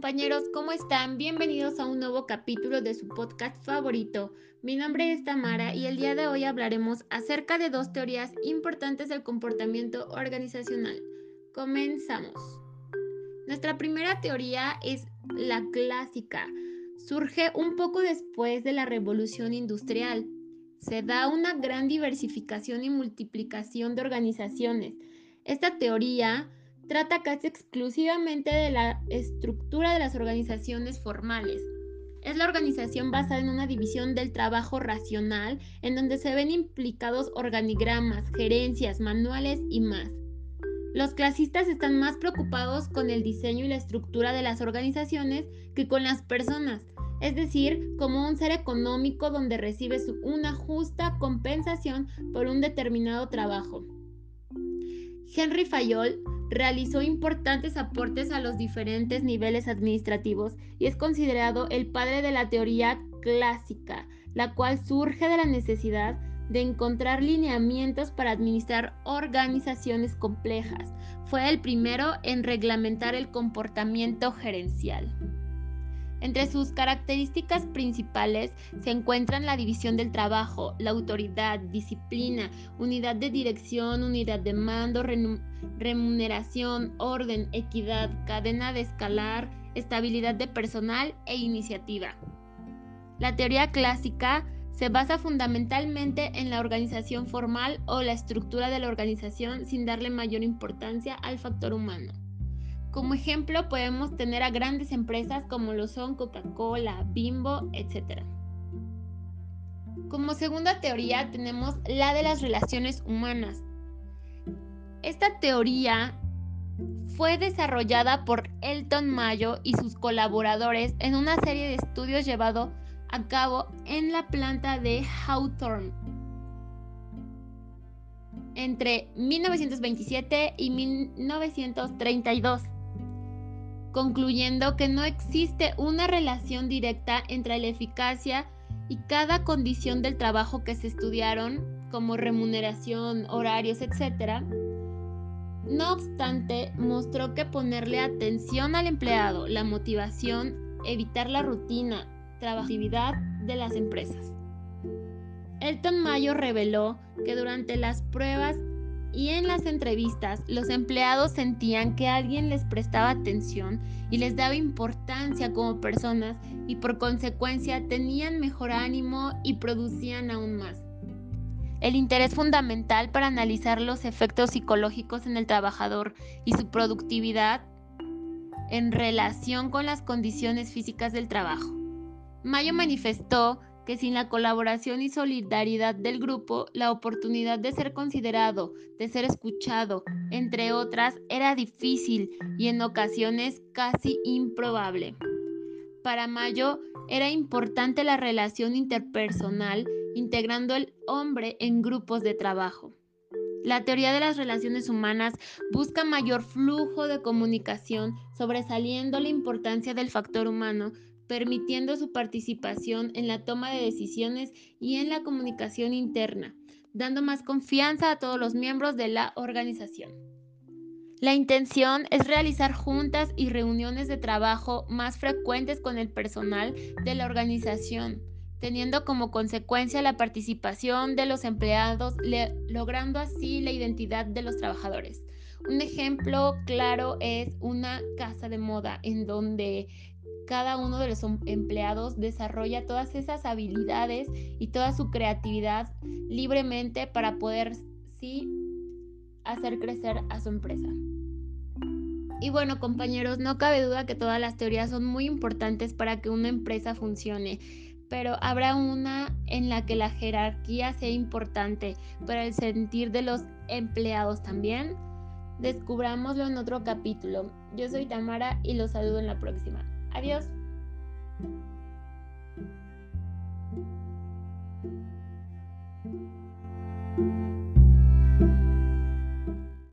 compañeros, ¿cómo están? Bienvenidos a un nuevo capítulo de su podcast favorito. Mi nombre es Tamara y el día de hoy hablaremos acerca de dos teorías importantes del comportamiento organizacional. Comenzamos. Nuestra primera teoría es la clásica. Surge un poco después de la revolución industrial. Se da una gran diversificación y multiplicación de organizaciones. Esta teoría trata casi exclusivamente de la estructura de las organizaciones formales. Es la organización basada en una división del trabajo racional en donde se ven implicados organigramas, gerencias, manuales y más. Los clasistas están más preocupados con el diseño y la estructura de las organizaciones que con las personas, es decir, como un ser económico donde recibes una justa compensación por un determinado trabajo. Henry Fayol realizó importantes aportes a los diferentes niveles administrativos y es considerado el padre de la teoría clásica, la cual surge de la necesidad de encontrar lineamientos para administrar organizaciones complejas. Fue el primero en reglamentar el comportamiento gerencial. Entre sus características principales se encuentran la división del trabajo, la autoridad, disciplina, unidad de dirección, unidad de mando, remuneración, orden, equidad, cadena de escalar, estabilidad de personal e iniciativa. La teoría clásica se basa fundamentalmente en la organización formal o la estructura de la organización sin darle mayor importancia al factor humano. Como ejemplo podemos tener a grandes empresas como lo son Coca-Cola, Bimbo, etc. Como segunda teoría tenemos la de las relaciones humanas. Esta teoría fue desarrollada por Elton Mayo y sus colaboradores en una serie de estudios llevado a cabo en la planta de Hawthorne entre 1927 y 1932 concluyendo que no existe una relación directa entre la eficacia y cada condición del trabajo que se estudiaron, como remuneración, horarios, etc. No obstante, mostró que ponerle atención al empleado, la motivación, evitar la rutina, trabajatividad de las empresas. Elton Mayo reveló que durante las pruebas y en las entrevistas los empleados sentían que alguien les prestaba atención y les daba importancia como personas y por consecuencia tenían mejor ánimo y producían aún más. El interés fundamental para analizar los efectos psicológicos en el trabajador y su productividad en relación con las condiciones físicas del trabajo. Mayo manifestó que sin la colaboración y solidaridad del grupo, la oportunidad de ser considerado, de ser escuchado, entre otras, era difícil y en ocasiones casi improbable. Para Mayo era importante la relación interpersonal, integrando el hombre en grupos de trabajo. La teoría de las relaciones humanas busca mayor flujo de comunicación, sobresaliendo la importancia del factor humano permitiendo su participación en la toma de decisiones y en la comunicación interna, dando más confianza a todos los miembros de la organización. La intención es realizar juntas y reuniones de trabajo más frecuentes con el personal de la organización, teniendo como consecuencia la participación de los empleados, logrando así la identidad de los trabajadores. Un ejemplo claro es una casa de moda en donde cada uno de los em-, empleados desarrolla todas esas habilidades y toda su creatividad libremente para poder sí hacer crecer a su empresa. Y bueno, compañeros, no cabe duda que todas las teorías son muy importantes para que una empresa funcione, pero habrá una en la que la jerarquía sea importante para el sentir de los empleados también. Descubrámoslo en otro capítulo. Yo soy Tamara y los saludo en la próxima. Adiós.